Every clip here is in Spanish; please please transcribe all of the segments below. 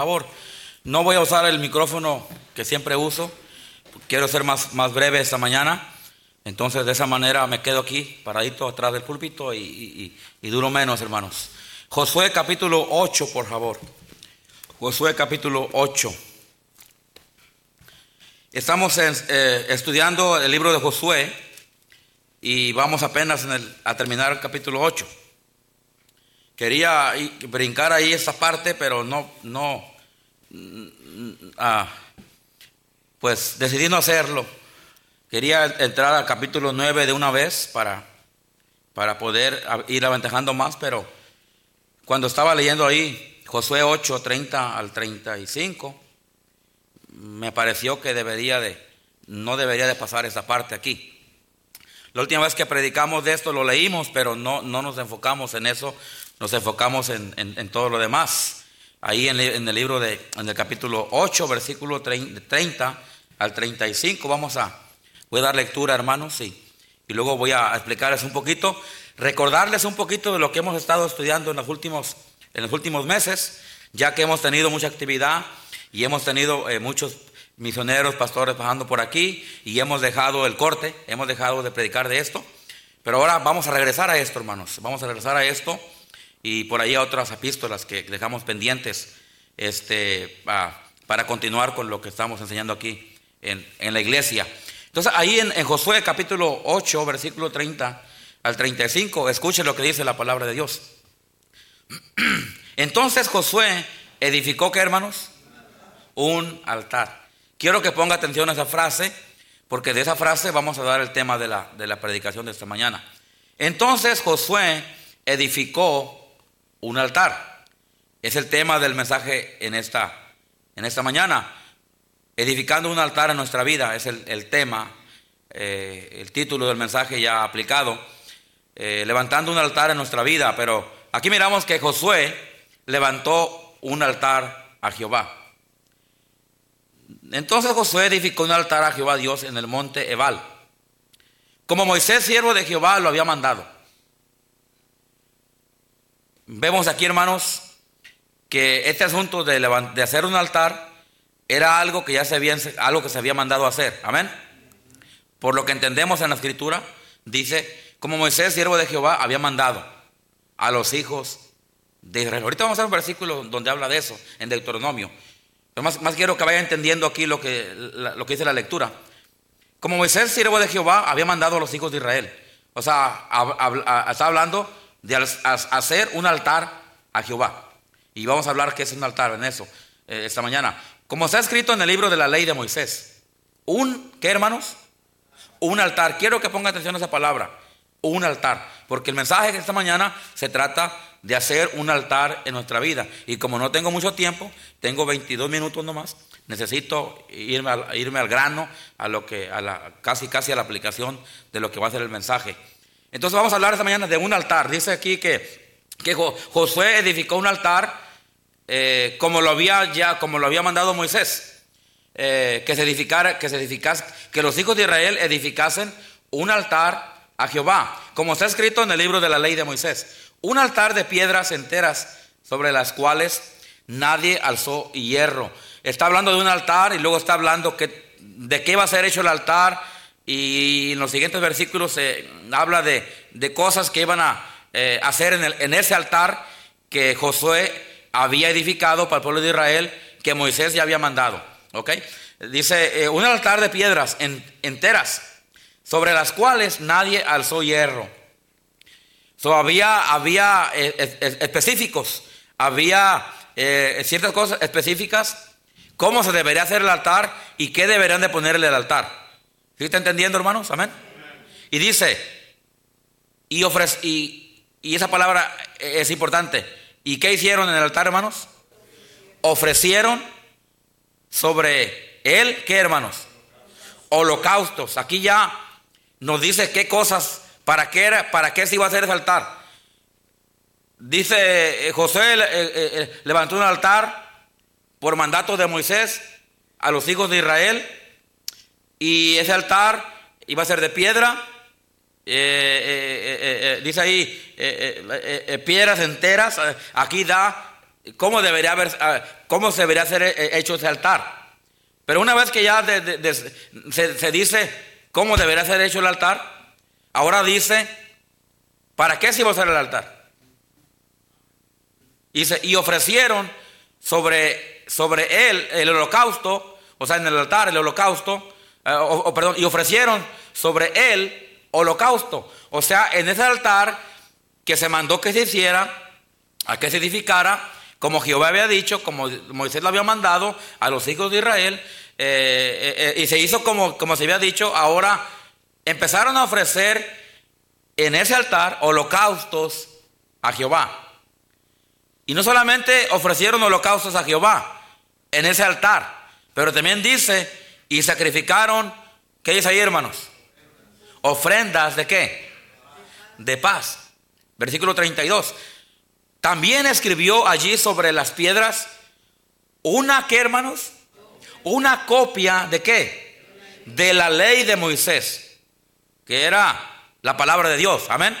favor, no voy a usar el micrófono que siempre uso. Quiero ser más, más breve esta mañana. Entonces, de esa manera me quedo aquí, paradito atrás del púlpito y, duro menos, hermanos. Josué capítulo 8, por favor. Josué capítulo 8. Estamos eh, estudiando el libro de Josué y vamos apenas a terminar el capítulo 8. Quería brincar ahí esa parte, pero no, no, ah, pues decidí no hacerlo. Quería entrar al capítulo 9 de una vez para, para poder ir aventajando más, pero cuando estaba leyendo ahí Josué 8, 30 al 35, me pareció que debería de, no debería de pasar esa parte aquí. La última vez que predicamos de esto lo leímos, pero no, no nos enfocamos en eso, nos enfocamos en, todo lo demás. Ahí en, el libro de, en el capítulo 8, versículo 30 al 35, vamos a, voy a dar lectura hermanos, y, y luego voy a explicarles un poquito, recordarles un poquito de lo que hemos estado estudiando en los últimos, en los últimos meses, ya que hemos tenido mucha actividad y hemos tenido eh, muchos misioneros, pastores pasando por aquí y hemos dejado el corte, hemos dejado de predicar de esto. Pero ahora vamos a regresar a esto, hermanos. Vamos a regresar a esto y por ahí a otras epístolas que dejamos pendientes este, para continuar con lo que estamos enseñando aquí en, la iglesia. Entonces, ahí en, en, Josué capítulo 8, versículo 30 al 35, escuchen lo que dice la palabra de Dios. Entonces Josué edificó, ¿qué hermanos? Un altar. Quiero que ponga atención a esa frase, porque de esa frase vamos a dar el tema de la, de la predicación de esta mañana. Entonces Josué edificó un altar. Es el tema del mensaje en esta, en esta mañana. Edificando un altar en nuestra vida es el, tema, eh, el título del mensaje ya aplicado. Eh, levantando un altar en nuestra vida, pero aquí miramos que Josué levantó un altar a Jehová. Entonces Josué edificó un altar a Jehová Dios en el monte Ebal, como Moisés, siervo de Jehová, lo había mandado. Vemos aquí, hermanos, que este asunto de, hacer un altar era algo que ya se había, algo que se había mandado a hacer. Amén. Por lo que entendemos en la escritura, dice, como Moisés, siervo de Jehová, había mandado a los hijos de Israel. Ahorita vamos a ver un versículo donde habla de eso, en Deuteronomio. Más, quiero que vaya entendiendo aquí lo que, lo que dice la lectura. Como Moisés, siervo de Jehová, había mandado a los hijos de Israel. O sea, está hablando de hacer un altar a Jehová. Y vamos a hablar qué es un altar en eso eh, esta mañana. Como está escrito en el libro de la ley de Moisés. Un, ¿qué hermanos? Un altar. Quiero que ponga atención a esa palabra. Un altar. Porque el mensaje de esta mañana se trata de hacer un altar en nuestra vida. Y como no tengo mucho tiempo, tengo 22 minutos nomás, necesito irme al, irme al grano, a lo que, a la, casi casi a la aplicación de lo que va a ser el mensaje. Entonces vamos a hablar esta mañana de un altar. Dice aquí que, que Josué edificó un altar eh, como lo había ya, como lo había mandado Moisés. Eh, que se edificara, que se edificase, que los hijos de Israel edificasen un altar a Jehová, como está escrito en el libro de la ley de Moisés. Un altar de piedras enteras sobre las cuales nadie alzó hierro. Está hablando de un altar y luego está hablando que, de qué va a ser hecho el altar. Y en los siguientes versículos se habla de, cosas que iban a eh, hacer en, en, ese altar que Josué había edificado para el pueblo de Israel, que Moisés ya había mandado. ¿ok? Dice, eh, un altar de piedras enteras, sobre las cuales nadie alzó hierro. So, había, había eh, específicos, había eh, ciertas cosas específicas, cómo se debería hacer el altar y qué deberían de ponerle al altar. ¿Sí está entendiendo, hermanos? Amén. Y dice, y, ofrece, y, esa palabra es importante. ¿Y qué hicieron en el altar, hermanos? Ofrecieron sobre él, ¿qué, hermanos? Holocaustos. Aquí ya nos dice qué cosas ¿Para qué, era, ¿Para qué se iba a hacer ese altar? Dice eh, José eh, eh, levantó un altar por mandato de Moisés a los hijos de Israel y ese altar iba a ser de piedra, dice ahí piedras enteras, aquí da cómo debería haber, cómo se debería ser eh, hecho ese altar. Pero una vez que ya se, dice cómo debería ser hecho el altar, ahora dice, ¿para qué se iba a hacer el altar? Dice, y ofrecieron sobre, sobre él el holocausto, o sea, en el altar el holocausto, eh, perdón, y ofrecieron sobre él holocausto. O sea, en ese altar que se mandó que se hiciera, a que se edificara, como Jehová había dicho, como Moisés lo había mandado a los hijos de Israel, eh, eh, y se hizo como, como se había dicho, ahora empezaron a ofrecer en ese altar holocaustos a Jehová. Y no solamente ofrecieron holocaustos a Jehová en ese altar, pero también dice, y sacrificaron, ¿qué dice ahí hermanos? Ofrendas de qué? De paz. Versículo 32. También escribió allí sobre las piedras una, ¿qué hermanos? Una copia de qué? De la ley de Moisés, que era la palabra de Dios, amén.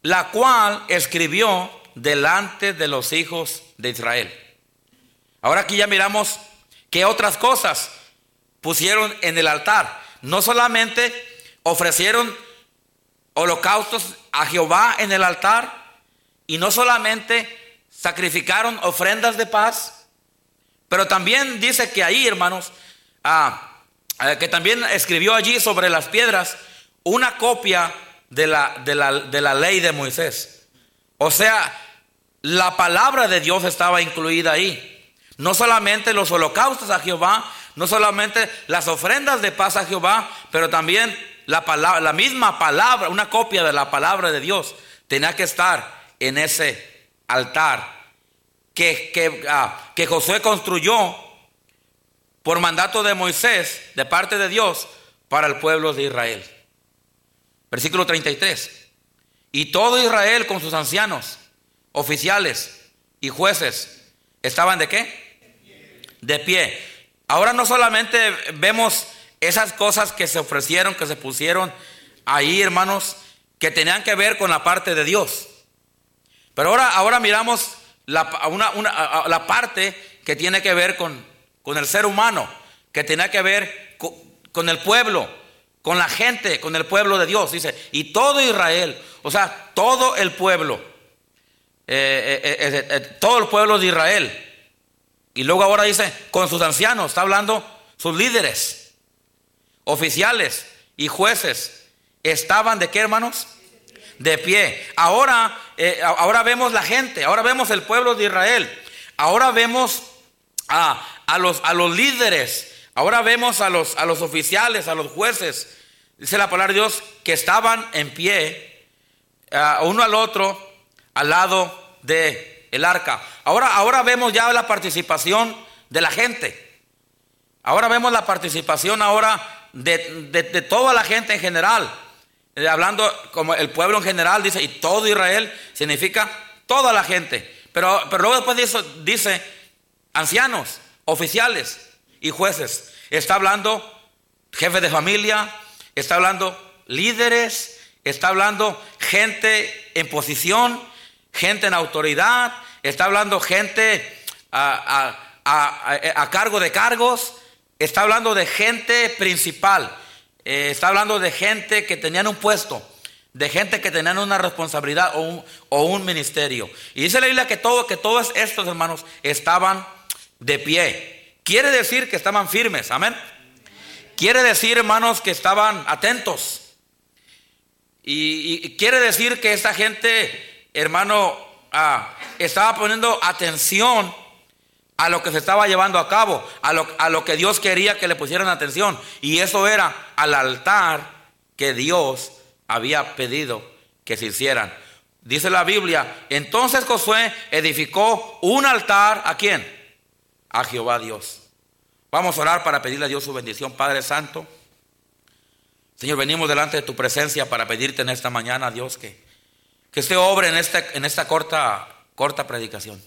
La cual escribió delante de los hijos de Israel. Ahora aquí ya miramos qué otras cosas pusieron en el altar. No solamente ofrecieron holocaustos a Jehová en el altar y no solamente sacrificaron ofrendas de paz, pero también dice que ahí, hermanos, ah, eh, que también escribió allí sobre las piedras una copia de la, de la, de la ley de Moisés. O sea, la palabra de Dios estaba incluida ahí. No solamente los holocaustos a Jehová, no solamente las ofrendas de paz a Jehová, pero también la, palabra, la misma palabra, una copia de la palabra de Dios, tenía que estar en ese altar que, que, ah, que Josué construyó por mandato de Moisés, de parte de Dios, para el pueblo de Israel. Versículo 33. Y todo Israel con sus ancianos oficiales y jueces, ¿estaban de qué? De pie. Ahora no solamente vemos esas cosas que se ofrecieron, que se pusieron ahí, hermanos, que tenían que ver con la parte de Dios. Pero ahora, ahora miramos la, la parte que tiene que ver con, con, el ser humano, que tiene que ver con, con el pueblo, con la gente, con el pueblo de Dios. Dice, y todo Israel, o sea, todo el pueblo eh, eh, eh, todo el pueblo de Israel. Y luego ahora dice, con sus ancianos, está hablando sus líderes, oficiales y jueces. ¿Estaban de qué, hermanos? De pie. Ahora, ahora vemos la gente, ahora vemos el pueblo de Israel, ahora vemos a, a, los, a los líderes, ahora vemos a los, a los oficiales, a los jueces. Dice la palabra de Dios que estaban en pie, uno al otro, al lado de el arca. Ahora, ahora vemos ya la participación de la gente. Ahora vemos la participación ahora de, toda la gente en general. Eh, hablando como el pueblo en general, dice, y todo Israel significa toda la gente. Pero, pero luego después dice, dice ancianos, oficiales y jueces. Está hablando jefe de familia, está hablando líderes, está hablando gente en posición, gente en autoridad, está hablando gente a, cargo de cargos, está hablando de gente principal, eh, está hablando de gente que tenían un puesto, de gente que tenían una responsabilidad o un, o un ministerio. Y dice la Biblia que, todo, que todos estos hermanos estaban de pie. Quiere decir que estaban firmes, amén. Quiere decir, hermanos, que estaban atentos. y quiere decir que esta gente hermano, ah, estaba poniendo atención a lo que se estaba llevando a cabo, a lo, a lo que Dios quería que le pusieran atención. Y eso era al altar que Dios había pedido que se hicieran. Dice la Biblia, entonces Josué edificó un altar a quién? A Jehová Dios. Vamos a orar para pedirle a Dios su bendición, Padre Santo. Señor, venimos delante de tu presencia para pedirte en esta mañana, Dios, que que usted obre en esta, en esta corta, corta predicación.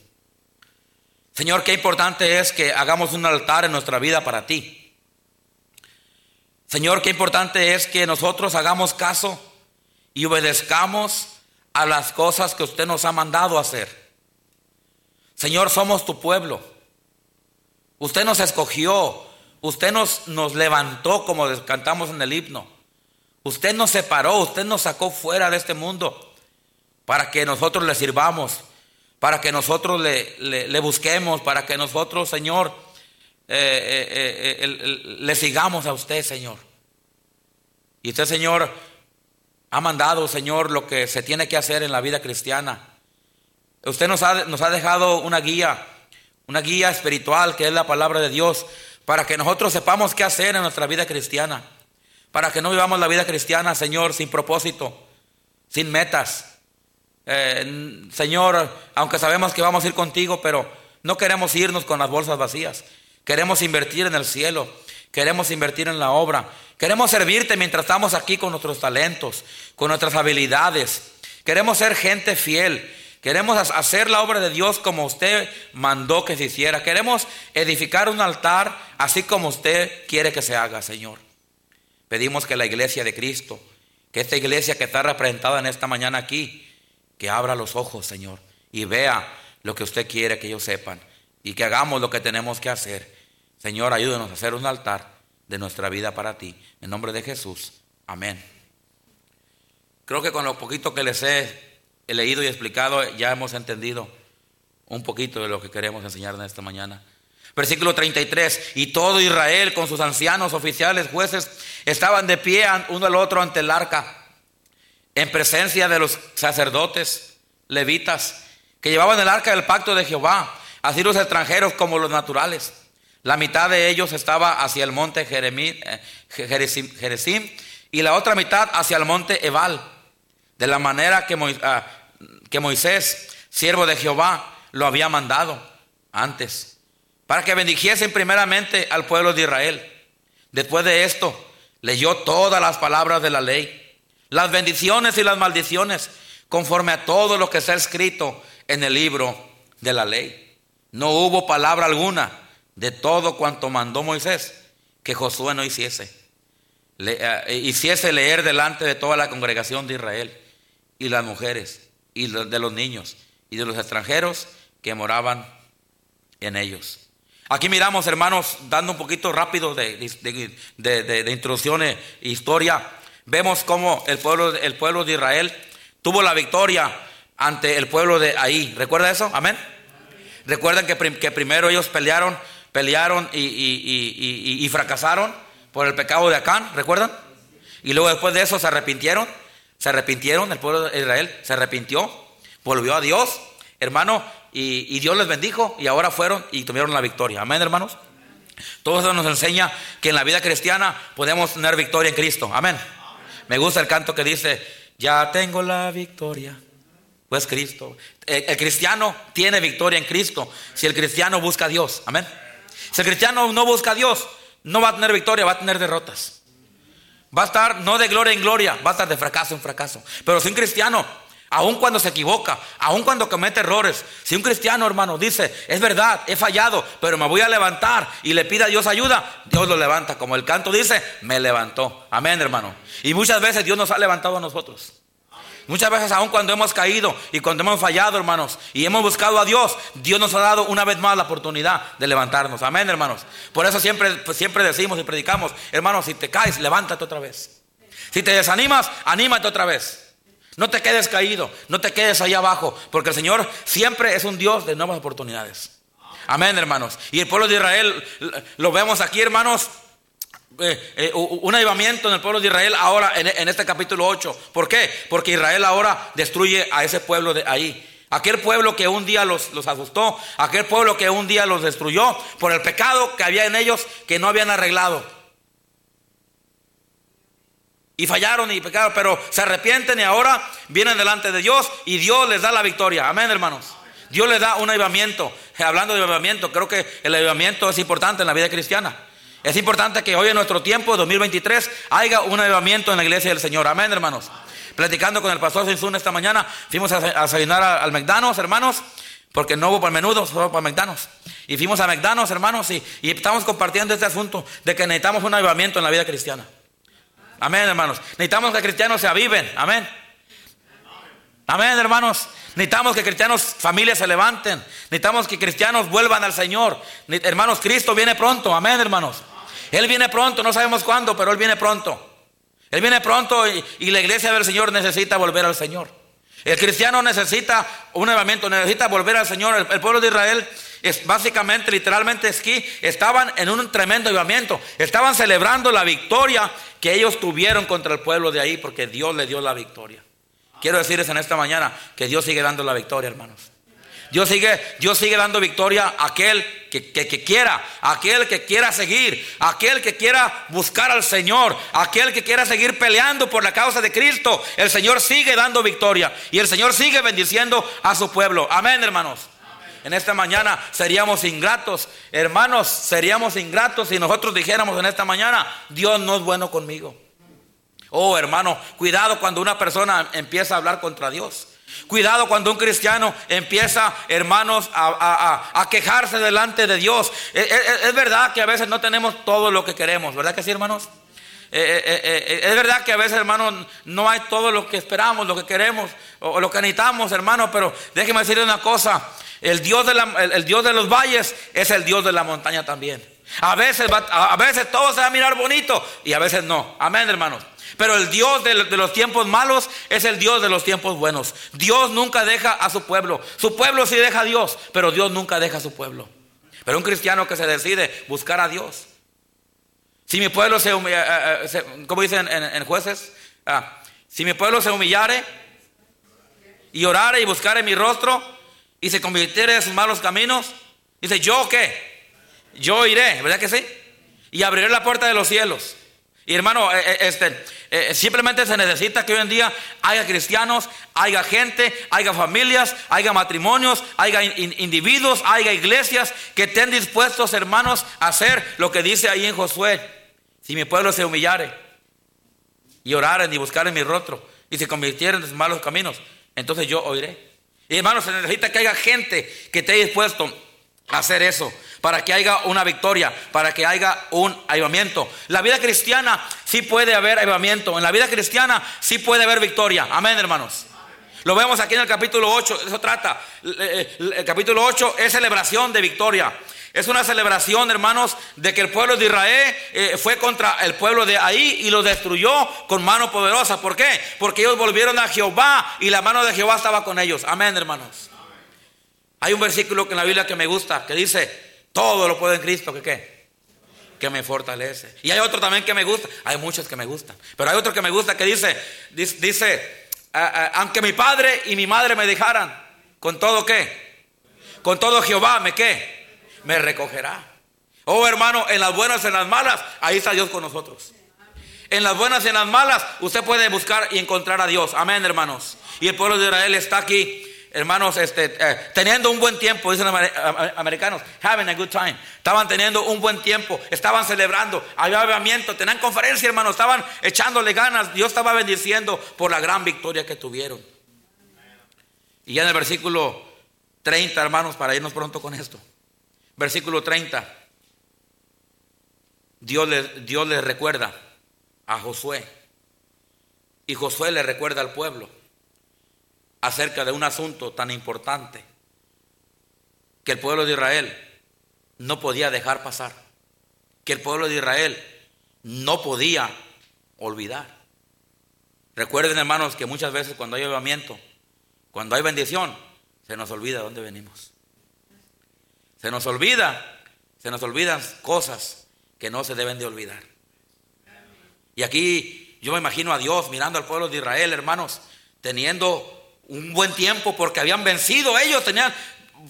Señor, qué importante es que hagamos un altar en nuestra vida para ti. Señor, qué importante es que nosotros hagamos caso y obedezcamos a las cosas que usted nos ha mandado hacer. Señor, somos tu pueblo. Usted nos escogió. Usted nos, nos levantó como cantamos en el himno. Usted nos separó, usted nos sacó fuera de este mundo para que nosotros le sirvamos, para que nosotros le, busquemos, para que nosotros, Señor, eh, eh, eh, le sigamos a usted, Señor. Y usted, Señor, ha mandado, Señor, lo que se tiene que hacer en la vida cristiana. Usted nos ha, nos ha dejado una guía, una guía espiritual que es la palabra de Dios, para que nosotros sepamos qué hacer en nuestra vida cristiana. Para que no vivamos la vida cristiana, Señor, sin propósito, sin metas. Eh, señor, aunque sabemos que vamos a ir contigo, pero no queremos irnos con las bolsas vacías. Queremos invertir en el cielo. Queremos invertir en la obra. Queremos servirte mientras estamos aquí con nuestros talentos, con nuestras habilidades. Queremos ser gente fiel. Queremos hacer la obra de Dios como usted mandó que se hiciera. Queremos edificar un altar así como usted quiere que se haga, Señor. Pedimos que la iglesia de Cristo, que esta iglesia que está representada en esta mañana aquí, que abra los ojos, Señor, y vea lo que usted quiere que ellos sepan y que hagamos lo que tenemos que hacer. Señor, ayúdenos a hacer un altar de nuestra vida para ti. En nombre de Jesús. Amén. Creo que con lo poquito que les he leído y explicado ya hemos entendido un poquito de lo que queremos enseñar en esta mañana. Versículo 33, y todo Israel con sus ancianos, oficiales, jueces, estaban de pie uno al otro ante el arca, en presencia de los sacerdotes, levitas, que llevaban el arca del pacto de Jehová, así los extranjeros como los naturales. La mitad de ellos estaba hacia el monte eh, Jerezim y la otra mitad hacia el monte Ebal, de la manera que, ah, que Moisés, siervo de Jehová, lo había mandado antes para que bendijesen primeramente al pueblo de Israel. Después de esto, leyó todas las palabras de la ley, las bendiciones y las maldiciones, conforme a todo lo que está escrito en el libro de la ley. No hubo palabra alguna de todo cuanto mandó Moisés que Josué no hiciese. Eh, hiciese leer delante de toda la congregación de Israel y las mujeres y de los niños y de los extranjeros que moraban en ellos. Aquí miramos, hermanos, dando un poquito rápido de, de, introducción e historia, vemos cómo el pueblo, el pueblo de Israel tuvo la victoria ante el pueblo de ahí. ¿Recuerda eso? Amén. Recuerdan que, que, primero ellos pelearon, pelearon y, y, fracasaron por el pecado de Acán, ¿recuerdan? Y luego después de eso se arrepintieron, se arrepintieron, el pueblo de Israel se arrepintió, volvió a Dios, hermano, y, Dios les bendijo y ahora fueron y tuvieron la victoria. Amén, hermanos. Todo eso nos enseña que en la vida cristiana podemos tener victoria en Cristo. Amén. Me gusta el canto que dice, ya tengo la victoria. Pues Cristo. El, cristiano tiene victoria en Cristo si el cristiano busca a Dios. Amén. Si el cristiano no busca a Dios, no va a tener victoria, va a tener derrotas. Va a estar no de gloria en gloria, va a estar de fracaso en fracaso. Pero si un cristiano Aun cuando se equivoca, aun cuando comete errores. Si un cristiano, hermano, dice, es verdad, he fallado, pero me voy a levantar y le pide a Dios ayuda, Dios lo levanta. Como el canto dice, me levantó. Amén, hermano. Y muchas veces Dios nos ha levantado a nosotros. Muchas veces, aun cuando hemos caído y cuando hemos fallado, hermanos, y hemos buscado a Dios, Dios nos ha dado una vez más la oportunidad de levantarnos. Amén, hermanos. Por eso siempre, pues, siempre decimos y predicamos, hermanos, si te caes, levántate otra vez. Si te desanimas, anímate otra vez. No te quedes caído, no te quedes ahí abajo, porque el Señor siempre es un Dios de nuevas oportunidades. Amén, hermanos. Y el pueblo de Israel, lo vemos aquí, hermanos, eh, eh, un avivamiento en el pueblo de Israel ahora en, este capítulo 8. ¿Por qué? Porque Israel ahora destruye a ese pueblo de ahí. Aquel pueblo que un día los, los asustó, aquel pueblo que un día los destruyó por el pecado que había en ellos que no habían arreglado. Y fallaron y pecaron, pero se arrepienten y ahora vienen delante de Dios y Dios les da la victoria. Amén, hermanos. Dios les da un avivamiento. Hablando de avivamiento, creo que el avivamiento es importante en la vida cristiana. Es importante que hoy en nuestro tiempo, 2023, haya un avivamiento en la iglesia del Señor. Amén, hermanos. Platicando con el pastor Sinsun esta mañana, fuimos a desayunar al McDonald's, hermanos, porque no hubo para menudo, solo para McDonald's. Y fuimos a McDonald's, hermanos, y, y estamos compartiendo este asunto de que necesitamos un avivamiento en la vida cristiana. Amén, hermanos. Necesitamos que cristianos se aviven. Amén. Amén, hermanos. Necesitamos que cristianos, familias se levanten. Necesitamos que cristianos vuelvan al Señor. Hermanos, Cristo viene pronto. Amén, hermanos. Él viene pronto, no sabemos cuándo, pero Él viene pronto. Él viene pronto y, la iglesia del Señor necesita volver al Señor. El cristiano necesita un avivamiento, necesita volver al Señor. El, pueblo de Israel es básicamente, literalmente aquí, estaban en un tremendo avivamiento. Estaban celebrando la victoria que ellos tuvieron contra el pueblo de ahí porque Dios le dio la victoria. Quiero decirles en esta mañana que Dios sigue dando la victoria, hermanos. Dios sigue, Dios sigue dando victoria a aquel que, que, quiera, a aquel que quiera seguir, a aquel que quiera buscar al Señor, a aquel que quiera seguir peleando por la causa de Cristo. El Señor sigue dando victoria y el Señor sigue bendiciendo a su pueblo. Amén, hermanos. En esta mañana seríamos ingratos, hermanos, seríamos ingratos si nosotros dijéramos en esta mañana, Dios no es bueno conmigo. Oh, hermano, cuidado cuando una persona empieza a hablar contra Dios. Cuidado cuando un cristiano empieza, hermanos, a, quejarse delante de Dios. Es, eh, eh, es, verdad que a veces no tenemos todo lo que queremos, ¿verdad que sí, hermanos? Eh, es verdad que a veces, hermanos, no hay todo lo que esperamos, lo que queremos o, lo que necesitamos, hermanos, pero déjeme decirle una cosa. El Dios, de el, Dios de los valles es el Dios de la montaña también. A veces, a veces todo se va a mirar bonito y a veces no. Amén, hermanos. Pero el Dios de, los tiempos malos es el Dios de los tiempos buenos. Dios nunca deja a su pueblo. Su pueblo sí deja a Dios, pero Dios nunca deja a su pueblo. Pero un cristiano que se decide buscar a Dios. Si mi pueblo se humilla, eh, eh, como dicen en, jueces, ah, si mi pueblo se humillare y orare y buscare mi rostro y se convirtiere en sus malos caminos, dice, ¿yo qué? Yo iré, ¿verdad que sí? Y abriré la puerta de los cielos y hermano, eh, eh, este, eh, simplemente se necesita que hoy en día haya cristianos, haya gente, haya familias, haya matrimonios, haya individuos, haya iglesias que estén dispuestos, hermanos, a hacer lo que dice ahí en Josué. Si mi pueblo se humillare y oraren y buscaren mi rostro y se convirtieren en malos caminos, entonces yo oiré. Y hermanos, se necesita que haya gente que esté dispuesto hacer eso para que haya una victoria, para que haya un avivamiento. La vida cristiana sí puede haber avivamiento, en la vida cristiana sí puede haber victoria. Amén, hermanos. Lo vemos aquí en el capítulo 8, eso trata. El capítulo 8 es celebración de victoria. Es una celebración, hermanos, de que el pueblo de Israel eh, fue contra el pueblo de ahí y lo destruyó con mano poderosa. ¿Por qué? Porque ellos volvieron a Jehová y la mano de Jehová estaba con ellos. Amén, hermanos. Hay un versículo en la Biblia que me gusta, que dice, todo lo puedo en Cristo que qué? Que me fortalece. Y hay otro también que me gusta. Hay muchos que me gustan. Pero hay otro que me gusta que dice, dice, aunque mi padre y mi madre me dejaran, con todo qué? Con todo Jehová me qué? Me recogerá. Oh hermano, en las buenas en las malas, ahí está Dios con nosotros. En las buenas y en las malas, usted puede buscar y encontrar a Dios. Amén, hermanos. Y el pueblo de Israel está aquí hermanos, este, eh, teniendo un buen tiempo, dicen los americanos, having a good time. Estaban teniendo un buen tiempo, estaban celebrando, había avivamiento, tenían conferencia, hermanos, estaban echándole ganas. Dios estaba bendiciendo por la gran victoria que tuvieron. Y ya en el versículo 30, hermanos, para irnos pronto con esto. Versículo 30. Dios le, Dios le recuerda a Josué. Y Josué le recuerda al pueblo acerca de un asunto tan importante que el pueblo de Israel no podía dejar pasar, que el pueblo de Israel no podía olvidar. Recuerden hermanos que muchas veces cuando hay avivamiento, cuando hay bendición, se nos olvida de dónde venimos. Se nos olvida, se nos olvidan cosas que no se deben de olvidar. Y aquí yo me imagino a Dios mirando al pueblo de Israel, hermanos, teniendo un buen tiempo porque habían vencido ellos, tenían,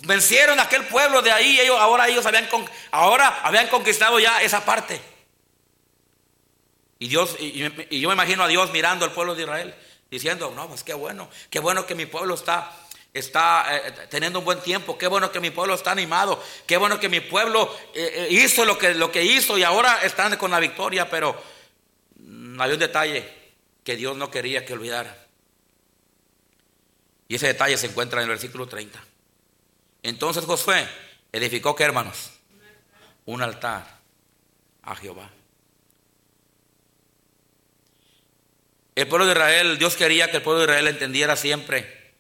vencieron aquel pueblo de ahí, ellos, ahora ellos habían, ahora habían conquistado ya esa parte. Y Dios, y, yo me imagino a Dios mirando al pueblo de Israel, diciendo, no, pues qué bueno, qué bueno que mi pueblo está, está eh, teniendo un buen tiempo, qué bueno que mi pueblo está animado, qué bueno que mi pueblo eh, eh, hizo lo que, lo que hizo y ahora están con la victoria, pero mm, hay un detalle que Dios no quería que olvidara. Y ese detalle se encuentra en el versículo 30. Entonces Josué edificó, ¿qué hermanos? Un altar a Jehová. El pueblo de Israel, Dios quería que el pueblo de Israel entendiera siempre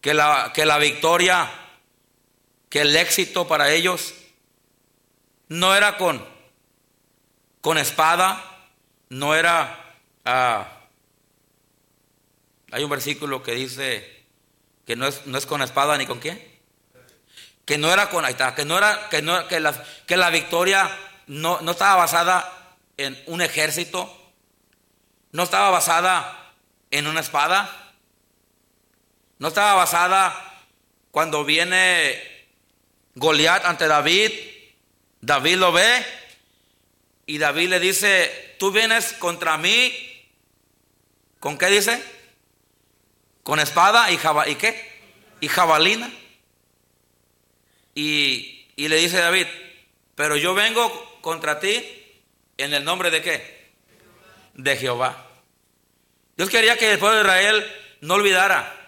que la, que la victoria, que el éxito para ellos no era con, con espada, no era... Ah, hay un versículo que dice que no es, no es con espada ni con quién. Que no era con, ahí está, que no era, que no, que la, que la victoria no, no estaba basada en un ejército, no estaba basada en una espada, no estaba basada cuando viene Goliat ante David, David lo ve y David le dice, tú vienes contra mí, ¿con qué dice? Con espada y, ¿y qué? Y jabalina. Y, y le dice David, pero yo vengo contra ti en el nombre de qué? De Jehová. Dios quería que el pueblo de Israel no olvidara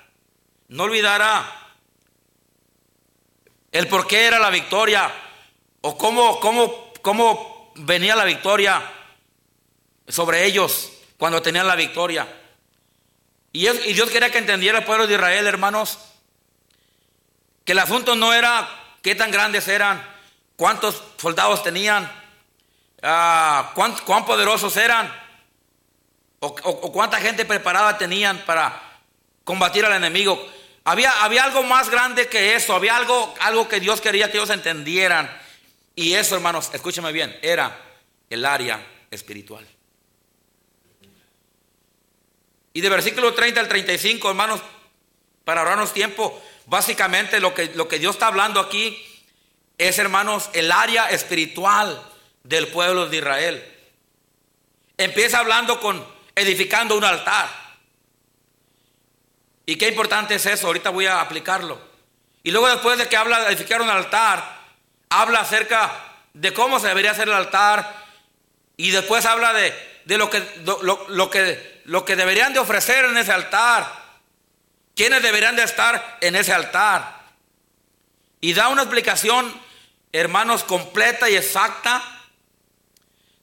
no olvidara el por qué era la victoria o cómo, cómo, cómo venía la victoria sobre ellos cuando tenían la victoria. Y, Dios quería que entendiera el pueblo de Israel, hermanos, que el asunto no era qué tan grandes eran, cuántos soldados tenían, ah, cuán, poderosos eran, o, o cuánta gente preparada tenían para combatir al enemigo. Había, había algo más grande que eso, había algo, algo que Dios quería que ellos entendieran. Y eso, hermanos, escúcheme bien, era el área espiritual. Y de versículo 30 al 35, hermanos, para ahorrarnos tiempo, básicamente lo que, lo que Dios está hablando aquí es, hermanos, el área espiritual del pueblo de Israel. Empieza hablando con edificando un altar. Y qué importante es eso, ahorita voy a aplicarlo. Y luego después de que habla de edificar un altar, habla acerca de cómo se debería hacer el altar y después habla de, lo, que, lo, que, lo que deberían de ofrecer en ese altar, quiénes deberían de estar en ese altar. Y da una explicación, hermanos, completa y exacta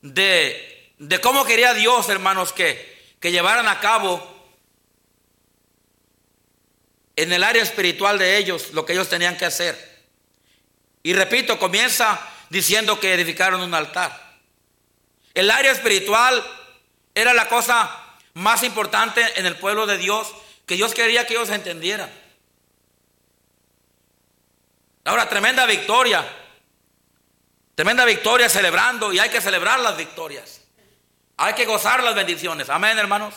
de, de cómo quería Dios, hermanos, que, que llevaran a cabo en el área espiritual de ellos lo que ellos tenían que hacer. Y repito, comienza diciendo que edificaron un altar. El área espiritual era la cosa más importante en el pueblo de Dios que Dios quería que ellos entendieran. Ahora, tremenda victoria. Tremenda victoria celebrando y hay que celebrar las victorias. Hay que gozar las bendiciones. Amén, hermanos.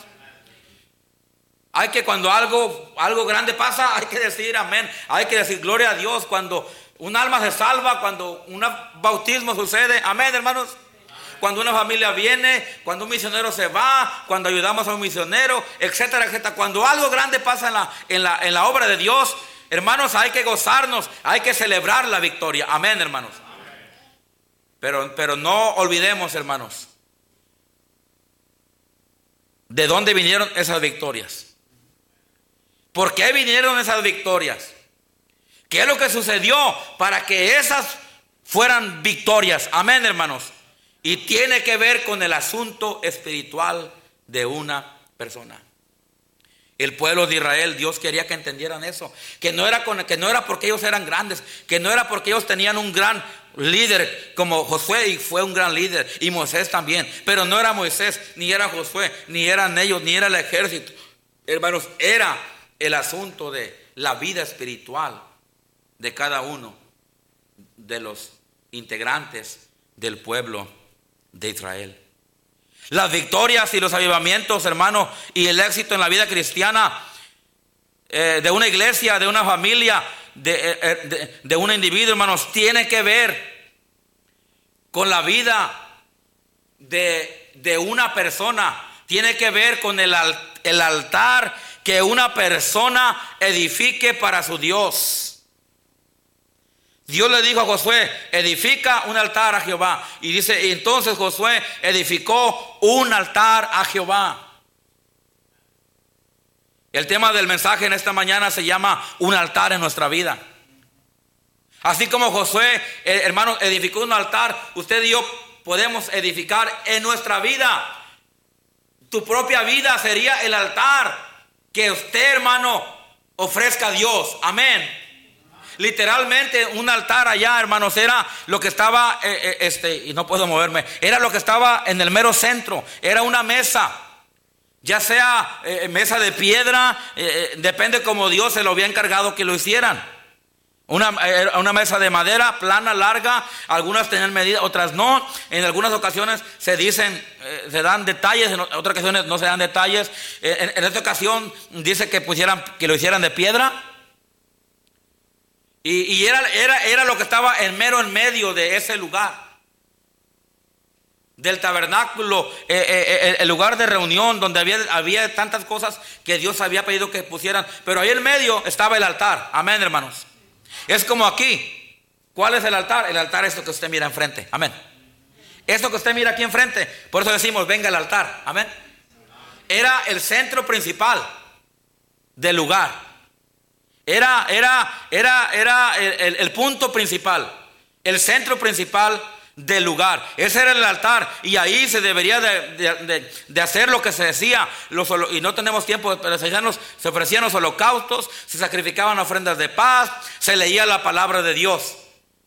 Hay que cuando algo, algo grande pasa, hay que decir amén. Hay que decir gloria a Dios cuando un alma se salva, cuando un bautismo sucede. Amén, hermanos. Cuando una familia viene, cuando un misionero se va, cuando ayudamos a un misionero, etcétera, etcétera. Cuando algo grande pasa en la, en la, en la obra de Dios, hermanos, hay que gozarnos, hay que celebrar la victoria. Amén, hermanos. Pero, pero no olvidemos, hermanos, de dónde vinieron esas victorias. ¿Por qué vinieron esas victorias? ¿Qué es lo que sucedió para que esas fueran victorias? Amén, hermanos. Y tiene que ver con el asunto espiritual de una persona. El pueblo de Israel, Dios quería que entendieran eso, que no era que no era porque ellos eran grandes, que no era porque ellos tenían un gran líder como Josué y fue un gran líder y Moisés también, pero no era Moisés, ni era Josué, ni eran ellos, ni era el ejército. Hermanos, era el asunto de la vida espiritual de cada uno de los integrantes del pueblo de Israel. Las victorias y los avivamientos, hermanos, y el éxito en la vida cristiana eh, de una iglesia, de una familia, de, eh, eh, de, un individuo, hermanos, tiene que ver con la vida de, de una persona, tiene que ver con el, el altar que una persona edifique para su Dios. Dios le dijo a Josué, edifica un altar a Jehová. Y dice, entonces Josué edificó un altar a Jehová. El tema del mensaje en esta mañana se llama un altar en nuestra vida. Así como Josué, eh, hermano, edificó un altar, usted y yo podemos edificar en nuestra vida. Tu propia vida sería el altar que usted, hermano, ofrezca a Dios. Amén. Literalmente un altar allá, hermanos, era lo que estaba, eh, eh, este, y no puedo moverme, era lo que estaba en el mero centro, era una mesa, ya sea eh, mesa de piedra, depende como Dios se lo había encargado que lo hicieran. Una, una, mesa de madera plana, larga, algunas tenían medida, otras no. En algunas ocasiones se dicen, se dan detalles, en otras ocasiones no se dan detalles. En, en, esta ocasión dice que pusieran, que lo hicieran de piedra. Y, era, era, era, lo que estaba en mero en medio de ese lugar. Del tabernáculo, eh, eh, eh, el lugar de reunión donde había, había tantas cosas que Dios había pedido que pusieran. Pero ahí en medio estaba el altar. Amén, hermanos. Es como aquí. ¿Cuál es el altar? El altar es lo que usted mira enfrente. Amén. Esto que usted mira aquí enfrente. Por eso decimos, venga el altar. Amén. Era el centro principal del lugar. Era, era, era, era el, punto principal, el centro principal del lugar. Ese era el altar y ahí se debería de, hacer lo que se decía. y no tenemos tiempo de. Se ofrecían los holocaustos, se sacrificaban ofrendas de paz, se leía la palabra de Dios.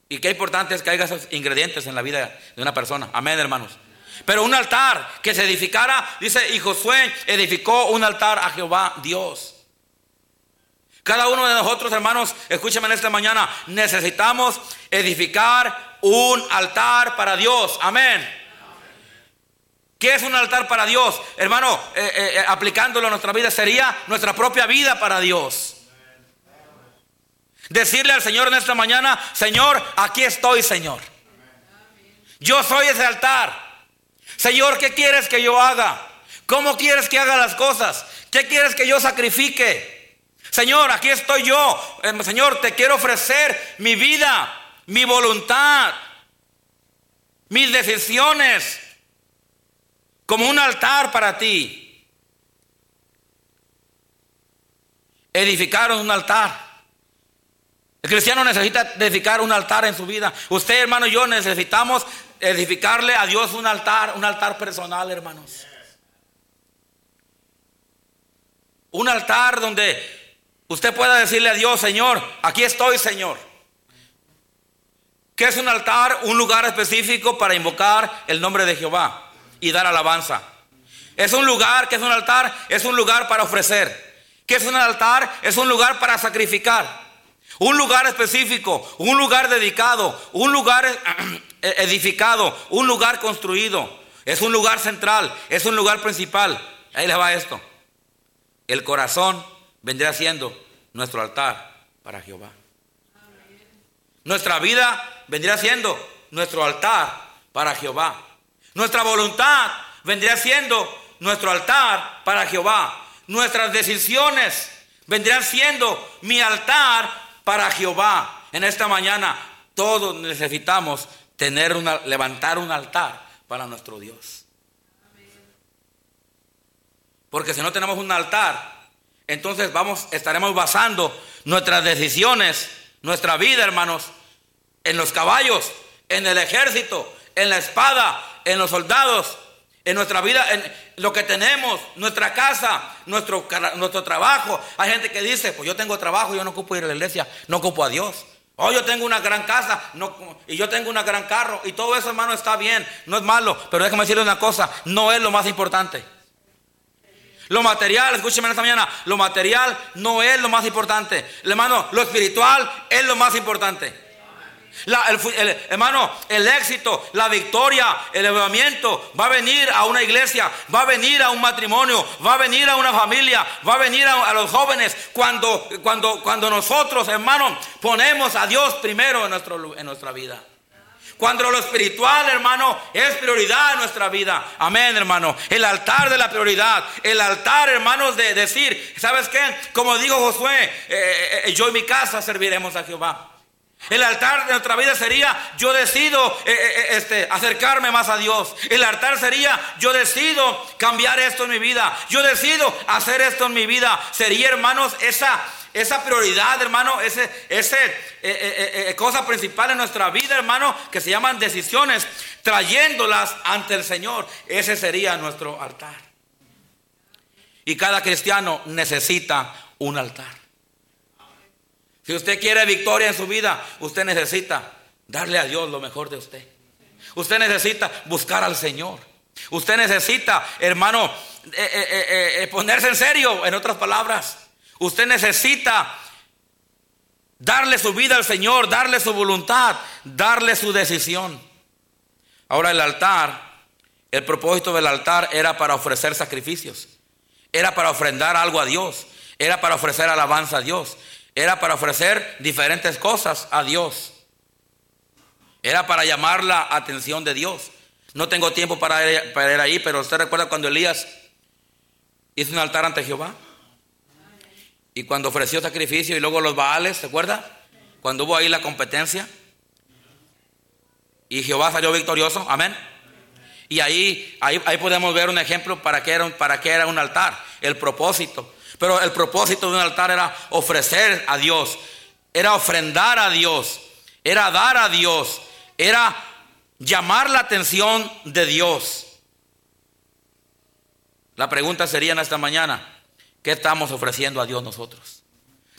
Y qué importante es que haya esos ingredientes en la vida de una persona. Amén, hermanos. Pero un altar que se edificara, dice, y Josué edificó un altar a Jehová Dios. Cada uno de nosotros, hermanos, escúcheme en esta mañana, necesitamos edificar un altar para Dios. Amén. ¿Qué es un altar para Dios? Hermano, eh, eh, eh, aplicándolo a nuestra vida sería nuestra propia vida para Dios. Decirle al Señor en esta mañana, Señor, aquí estoy, Señor. Yo soy ese altar. Señor, ¿qué quieres que yo haga? ¿Cómo quieres que haga las cosas? ¿Qué quieres que yo sacrifique? Señor, aquí estoy yo. Eh, Señor, te quiero ofrecer mi vida, mi voluntad, mis decisiones, como un altar para ti. Edificaron un altar. El cristiano necesita edificar un altar en su vida. Usted, hermano, y yo necesitamos edificarle a Dios un altar, un altar personal, hermanos. Un altar donde Usted pueda decirle a Dios, Señor, aquí estoy, Señor. ¿Qué es un altar? Un lugar específico para invocar el nombre de Jehová y dar alabanza. Es un lugar, que es un altar? Es un lugar para ofrecer. ¿Qué es un altar? Es un lugar para sacrificar. Un lugar específico, un lugar dedicado, un lugar edificado, un lugar construido. Es un lugar central, es un lugar principal. Ahí le va esto. El corazón vendría siendo nuestro altar para Jehová. Nuestra vida vendría siendo nuestro altar para Jehová. Nuestra voluntad vendría siendo nuestro altar para Jehová. Nuestras decisiones vendrían siendo mi altar para Jehová. En esta mañana todos necesitamos tener una, levantar un altar para nuestro Dios. Porque si no tenemos un altar, entonces vamos, estaremos basando nuestras decisiones, nuestra vida, hermanos, en los caballos, en el ejército, en la espada, en los soldados, en nuestra vida, en lo que tenemos, nuestra casa, nuestro, nuestro trabajo. Hay gente que dice, pues yo tengo trabajo, yo no ocupo ir a la iglesia, no ocupo a Dios. Oh, yo tengo una gran casa no, y yo tengo un gran carro y todo eso, hermano, está bien, no es malo, pero déjame decirle una cosa, no es lo más importante. Lo material, escúcheme esta mañana, lo material no es lo más importante. Hermano, lo espiritual es lo más importante. el, hermano, el éxito, la victoria, el elevamiento va a venir a una iglesia, va a venir a un matrimonio, va a venir a una familia, va a venir a, los jóvenes cuando, cuando, cuando nosotros, hermano, ponemos a Dios primero en, nuestro, en nuestra vida. Cuando lo espiritual, hermano, es prioridad en nuestra vida. Amén, hermano. El altar de la prioridad. El altar, hermanos, de decir, ¿sabes qué? Como dijo Josué, eh, eh, eh, yo y mi casa serviremos a Jehová. El altar de nuestra vida sería, yo decido este, acercarme más a Dios. El altar sería, yo decido cambiar esto en mi vida. Yo decido hacer esto en mi vida. Sería, hermanos, esa esa prioridad, hermano, ese, ese eh, eh, eh, cosa principal en nuestra vida, hermano, que se llaman decisiones, trayéndolas ante el Señor. Ese sería nuestro altar. Y cada cristiano necesita un altar. Si usted quiere victoria en su vida, usted necesita darle a Dios lo mejor de usted. Usted necesita buscar al Señor. Usted necesita, hermano, eh, eh, eh, ponerse en serio, en otras palabras. Usted necesita darle su vida al Señor, darle su voluntad, darle su decisión. Ahora el altar, el propósito del altar era para ofrecer sacrificios, era para ofrendar algo a Dios, era para ofrecer alabanza a Dios, era para ofrecer diferentes cosas a Dios. Era para llamar la atención de Dios. No tengo tiempo para ir, para ir ahí, pero usted recuerda cuando Elías hizo un altar ante Jehová. Y cuando ofreció sacrificio y luego los Baales, ¿se acuerda? Cuando hubo ahí la competencia. Y Jehová salió victorioso, amén. Y ahí, ahí, ahí podemos ver un ejemplo para qué, era, para qué era un altar, el propósito. Pero el propósito de un altar era ofrecer a Dios, era ofrendar a Dios, era dar a Dios, era llamar la atención de Dios. La pregunta sería en esta mañana, ¿qué estamos ofreciendo a Dios nosotros?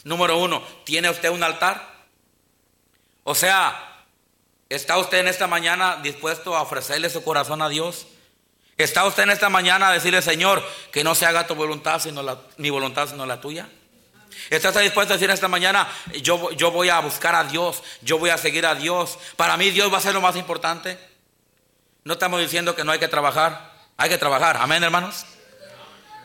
Número uno, ¿tiene usted un altar? O sea, ¿está usted en esta mañana dispuesto a ofrecerle su corazón a Dios? ¿Está usted en esta mañana a decirle, Señor, que no se haga tu voluntad, sino la, mi voluntad, sino la tuya? ¿Estás dispuesto a decir esta mañana, yo, yo voy a buscar a Dios, yo voy a seguir a Dios? Para mí Dios va a ser lo más importante. No estamos diciendo que no hay que trabajar, hay que trabajar, amén hermanos.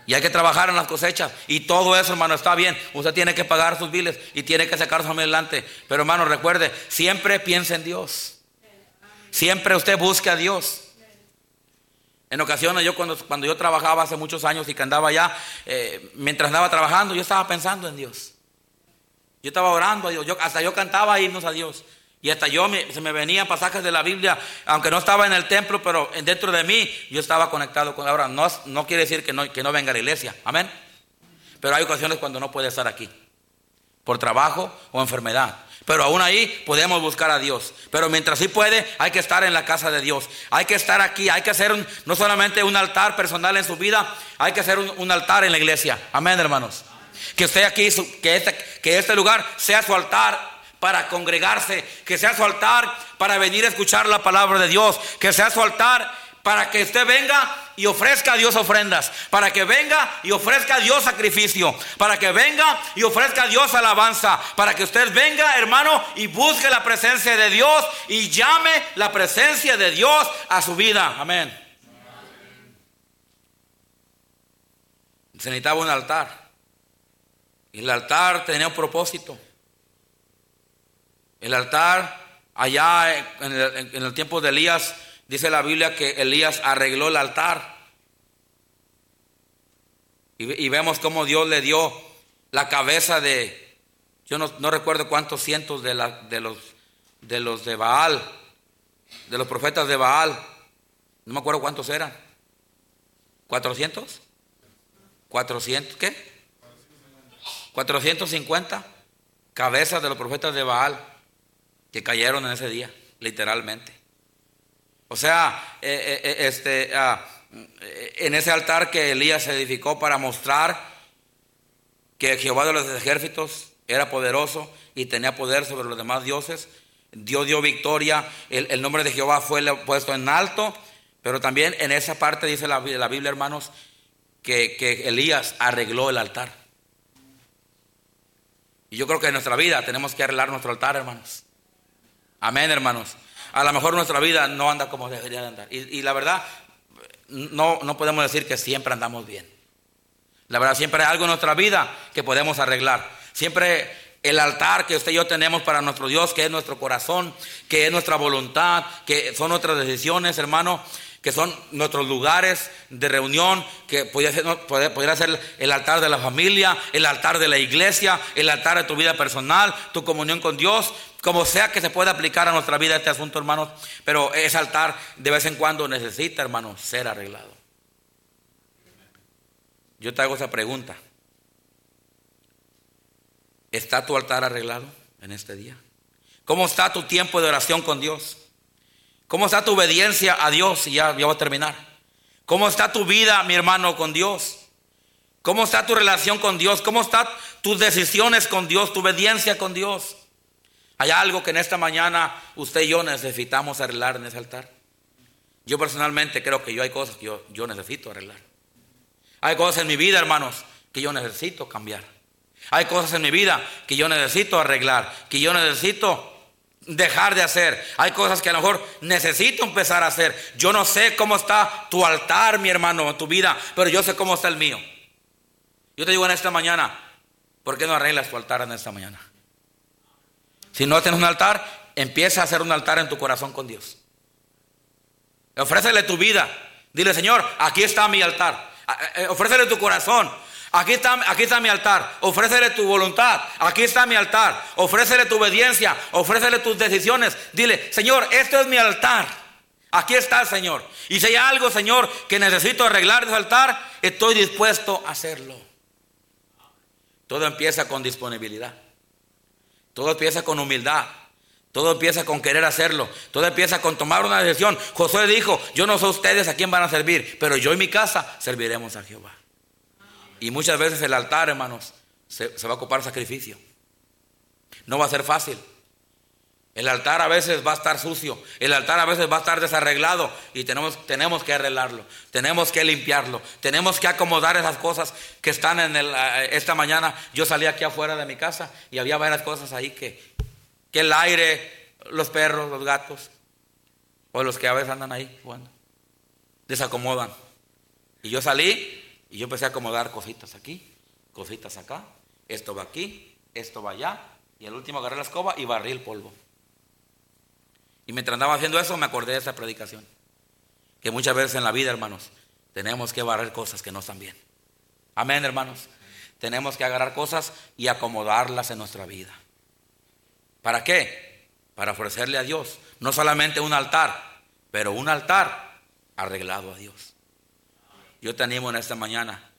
Y hay que trabajar en las cosechas. Y todo eso, hermano, está bien. Usted tiene que pagar sus biles y tiene que sacar su adelante. Pero, hermano, recuerde, siempre piense en Dios. Siempre usted busque a Dios. En ocasiones yo cuando, cuando yo trabajaba hace muchos años y que andaba allá, eh, mientras andaba trabajando, yo estaba pensando en Dios. Yo estaba orando a Dios, yo, hasta yo cantaba himnos a Dios. Y hasta yo se me venían pasajes de la Biblia, aunque no estaba en el templo, pero dentro de mí yo estaba conectado con ahora. No, no quiere decir que no, que no venga a la iglesia, amén. Pero hay ocasiones cuando no puede estar aquí, por trabajo o enfermedad. Pero aún ahí podemos buscar a Dios. Pero mientras sí puede, hay que estar en la casa de Dios. Hay que estar aquí. Hay que hacer no solamente un altar personal en su vida, hay que hacer un, altar en la iglesia. Amén, hermanos. Que usted aquí, que este, que este lugar sea su altar para congregarse, que sea su altar para venir a escuchar la palabra de Dios, que sea su altar para que usted venga y ofrezca a Dios ofrendas, para que venga y ofrezca a Dios sacrificio, para que venga y ofrezca a Dios alabanza, para que usted venga, hermano, y busque la presencia de Dios y llame la presencia de Dios a su vida. Amén. Se necesitaba un altar. Y el altar tenía un propósito. El altar, allá en el, en el tiempo de Elías, Dice la Biblia que Elías arregló el altar. Y, vemos cómo Dios le dio la cabeza de, yo no, recuerdo cuántos cientos de, de, los, de los de Baal, de los profetas de Baal. No me acuerdo cuántos eran. ¿400? ¿400 qué? 450 cabezas de los profetas de Baal que cayeron en ese día, literalmente. O sea, eh, eh, eh, este, ah, en ese altar que Elías edificó para mostrar que Jehová de los ejércitos era poderoso y tenía poder sobre los demás dioses, Dios dio victoria, el, nombre de Jehová fue puesto en alto, pero también en esa parte dice la, la Biblia, hermanos, que, que Elías arregló el altar. Y yo creo que en nuestra vida tenemos que arreglar nuestro altar, hermanos. Amén, hermanos a lo mejor nuestra vida no anda como debería de andar. Y, la verdad, no, no podemos decir que siempre andamos bien. La verdad, siempre hay algo en nuestra vida que podemos arreglar. Siempre el altar que usted y yo tenemos para nuestro Dios, que es nuestro corazón, que es nuestra voluntad, que son nuestras decisiones, hermano, que son nuestros lugares de reunión, que podría ser, ser el altar de la familia, el altar de la iglesia, el altar de tu vida personal, tu comunión con Dios, como sea que se pueda aplicar a nuestra vida este asunto, hermanos, pero ese altar de vez en cuando necesita, hermanos, ser arreglado. Yo te hago esa pregunta. ¿Está tu altar arreglado en este día? ¿Cómo está tu tiempo de oración con Dios? ¿Cómo está tu obediencia a Dios? Y ya, ya voy a terminar. ¿Cómo está tu vida, mi hermano, con Dios? ¿Cómo está tu relación con Dios? ¿Cómo están tus decisiones con Dios, tu obediencia con Dios? Hay algo que en esta mañana usted y yo necesitamos arreglar en ese altar. Yo personalmente creo que yo hay cosas que yo, necesito arreglar. Hay cosas en mi vida, hermanos, que yo necesito cambiar. Hay cosas en mi vida que yo necesito arreglar, que yo necesito dejar de hacer. Hay cosas que a lo mejor necesito empezar a hacer. Yo no sé cómo está tu altar, mi hermano, tu vida, pero yo sé cómo está el mío. Yo te digo en esta mañana, ¿por qué no arreglas tu altar en esta mañana? Si no tienes un altar, empieza a hacer un altar en tu corazón con Dios. Ofrécele tu vida. Dile, Señor, aquí está mi altar. Eh, ofrécele tu corazón. Aquí está, aquí está mi altar. Ofrécele tu voluntad. Aquí está mi altar. Ofrécele tu obediencia. Ofrécele tus decisiones. Dile, Señor, esto es mi altar. Aquí está, Señor. Y si hay algo, Señor, que necesito arreglar de ese altar, estoy dispuesto a hacerlo. Todo empieza con disponibilidad. Todo empieza con humildad. Todo empieza con querer hacerlo. Todo empieza con tomar una decisión. Josué dijo, yo no sé ustedes a quién van a servir, pero yo y mi casa serviremos a Jehová. Y muchas veces el altar, hermanos, se, va a ocupar sacrificio. No va a ser fácil. El altar a veces va a estar sucio, el altar a veces va a estar desarreglado y tenemos, tenemos que arreglarlo, tenemos que limpiarlo, tenemos que acomodar esas cosas que están en el... Eh, esta mañana yo salí aquí afuera de mi casa y había varias cosas ahí que, que el aire, los perros, los gatos, o los que a veces andan ahí jugando, desacomodan. Y yo salí y yo empecé a acomodar cositas aquí, cositas acá, esto va aquí, esto va allá, y al último agarré la escoba y barrí el polvo. Y mientras andaba haciendo eso me acordé de esa predicación. Que muchas veces en la vida, hermanos, tenemos que barrer cosas que no están bien. Amén, hermanos. Tenemos que agarrar cosas y acomodarlas en nuestra vida. ¿Para qué? Para ofrecerle a Dios no solamente un altar, pero un altar arreglado a Dios. Yo te animo en esta mañana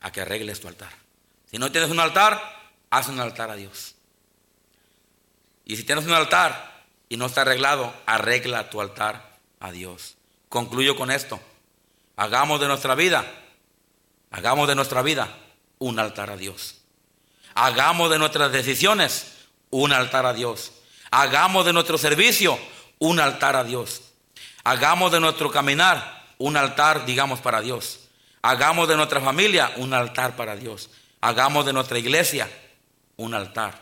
a que arregles tu altar. Si no tienes un altar, haz un altar a Dios. Y si tienes un altar y no está arreglado, arregla tu altar a Dios. Concluyo con esto. Hagamos de nuestra vida, hagamos de nuestra vida un altar a Dios. Hagamos de nuestras decisiones un altar a Dios. Hagamos de nuestro servicio un altar a Dios. Hagamos de nuestro caminar un altar, digamos, para Dios. Hagamos de nuestra familia un altar para Dios. Hagamos de nuestra iglesia un altar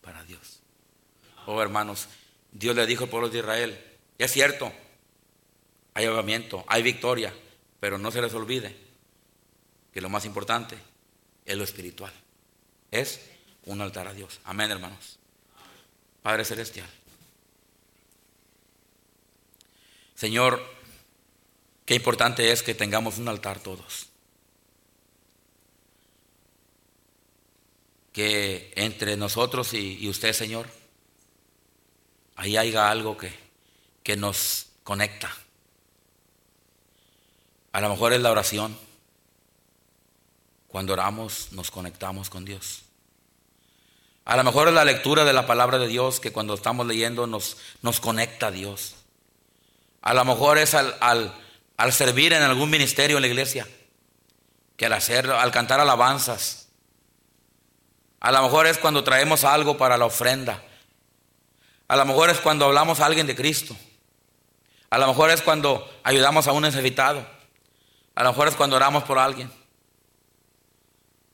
para Dios. Oh hermanos, Dios le dijo al pueblo de Israel, es cierto, hay avivamiento, hay victoria, pero no se les olvide que lo más importante es lo espiritual. Es un altar a Dios. Amén, hermanos. Padre Celestial. Señor, Qué importante es que tengamos un altar todos. Que entre nosotros y, usted, Señor, ahí haya algo que, que nos conecta. A lo mejor es la oración. Cuando oramos nos conectamos con Dios. A lo mejor es la lectura de la palabra de Dios que cuando estamos leyendo nos, nos conecta a Dios. A lo mejor es al, al servir en algún ministerio en la iglesia, que al hacer, al cantar alabanzas. A lo mejor es cuando traemos algo para la ofrenda. A lo mejor es cuando hablamos a alguien de Cristo. A lo mejor es cuando ayudamos a un necesitado. A lo mejor es cuando oramos por alguien.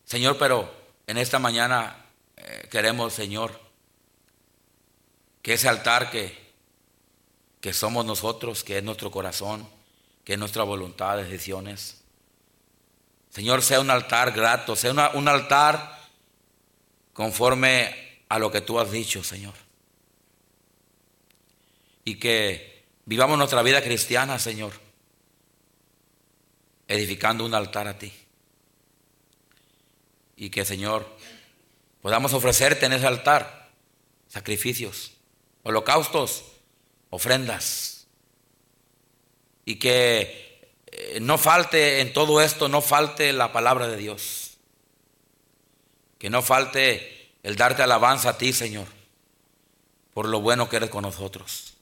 Señor, pero en esta mañana eh, queremos, Señor, que ese altar que, que somos nosotros, que es nuestro corazón, que nuestra voluntad, decisiones. Señor, sea un altar grato, sea un altar conforme a lo que tú has dicho, Señor. Y que vivamos nuestra vida cristiana, Señor, edificando un altar a ti. Y que, Señor, podamos ofrecerte en ese altar sacrificios, holocaustos, ofrendas y que eh, no falte en todo esto, no falte la palabra de Dios. Que no falte el darte alabanza a ti, Señor, por lo bueno que eres con nosotros.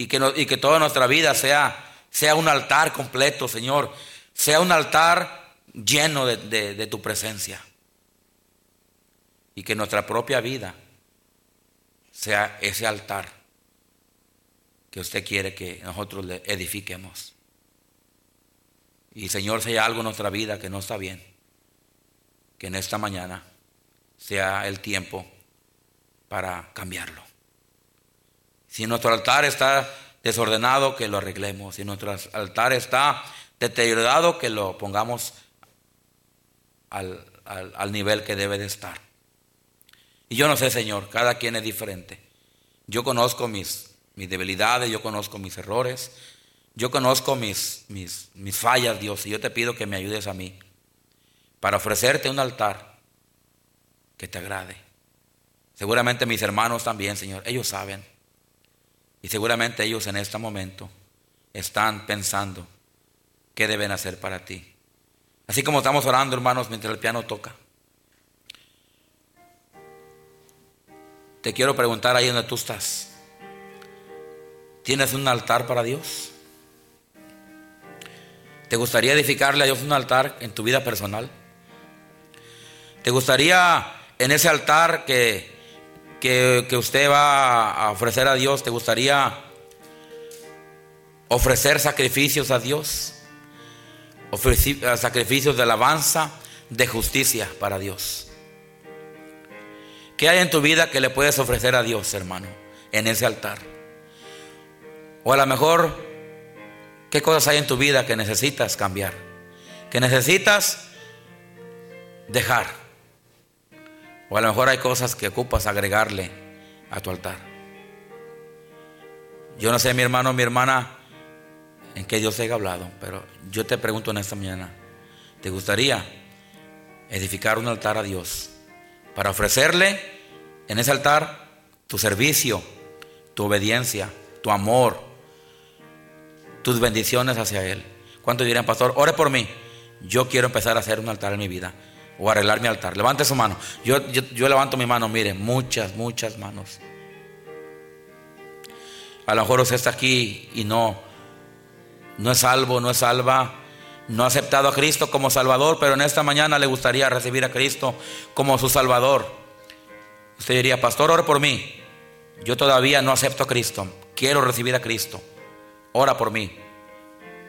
Y que, toda nuestra vida sea, sea un altar completo, Señor. Sea un altar lleno de, de tu presencia. Y que nuestra propia vida sea ese altar que usted quiere que nosotros le edifiquemos. Y Señor, si hay algo en nuestra vida que no está bien, que en esta mañana sea el tiempo para cambiarlo. Si nuestro altar está desordenado, que lo arreglemos. Si nuestro altar está deteriorado, que lo pongamos al, al nivel que debe de estar. Y yo no sé, Señor, cada quien es diferente. Yo conozco mis, mis debilidades, yo conozco mis errores, yo conozco mis, mis, mis fallas, Dios, y yo te pido que me ayudes a mí para ofrecerte un altar que te agrade. Seguramente mis hermanos también, Señor, ellos saben. Y seguramente ellos en este momento están pensando qué deben hacer para ti. Así como estamos orando, hermanos, mientras el piano toca. Te quiero preguntar ahí donde tú estás. ¿Tienes un altar para Dios? ¿Te gustaría edificarle a Dios un altar en tu vida personal? ¿Te gustaría en ese altar que, que, usted va a ofrecer a Dios, te gustaría ofrecer sacrificios a Dios? Ofrecer eh, sacrificios de alabanza, de justicia para Dios. ¿Qué hay en tu vida que le puedes ofrecer a Dios, hermano, en ese altar? O a lo mejor, ¿qué cosas hay en tu vida que necesitas cambiar? Que necesitas dejar. O a lo mejor hay cosas que ocupas agregarle a tu altar. Yo no sé, mi hermano, mi hermana, en qué Dios haya hablado, pero yo te pregunto en esta mañana, ¿te gustaría edificar un altar a Dios? para ofrecerle en ese altar tu servicio, tu obediencia, tu amor, tus bendiciones hacia Él. ¿Cuántos dirían, pastor, ore por mí? Yo quiero empezar a hacer un altar en mi vida o arreglar mi altar. Levante su mano. Yo, yo, levanto mi mano, mire, muchas, muchas manos. A lo mejor usted está aquí y no, no es salvo, no es salva no ha aceptado a Cristo como Salvador, pero en esta mañana le gustaría recibir a Cristo como su Salvador. Usted diría, pastor, ora por mí. Yo todavía no acepto a Cristo. Quiero recibir a Cristo. Ora por mí.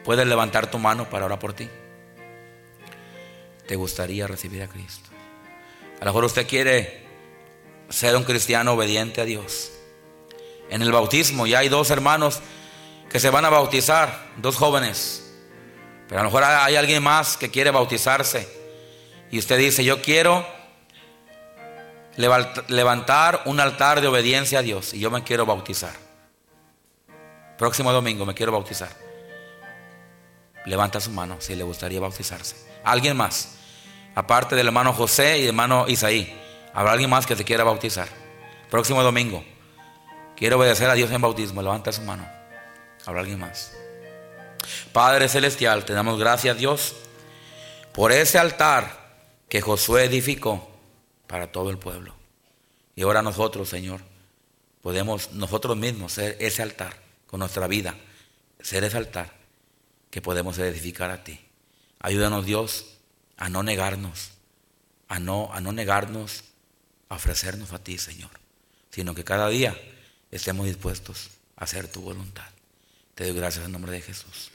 Puedes levantar tu mano para orar por ti. ¿Te gustaría recibir a Cristo? A lo mejor usted quiere ser un cristiano obediente a Dios. En el bautismo ya hay dos hermanos que se van a bautizar, dos jóvenes. Pero a lo mejor hay alguien más que quiere bautizarse. Y usted dice, yo quiero levantar un altar de obediencia a Dios y yo me quiero bautizar. Próximo domingo me quiero bautizar. Levanta su mano si le gustaría bautizarse. ¿Alguien más? Aparte del hermano José y del hermano Isaí. ¿Habrá alguien más que se quiera bautizar? Próximo domingo. Quiero obedecer a Dios en bautismo. Levanta su mano. ¿Habrá alguien más? Padre Celestial, te damos gracias Dios por ese altar que Josué edificó para todo el pueblo. Y ahora nosotros, Señor, podemos nosotros mismos ser ese altar con nuestra vida, ser ese altar que podemos edificar a ti. Ayúdanos Dios a no negarnos, a no, a no negarnos a ofrecernos a ti, Señor, sino que cada día estemos dispuestos a hacer tu voluntad. Te doy gracias en nombre de Jesús.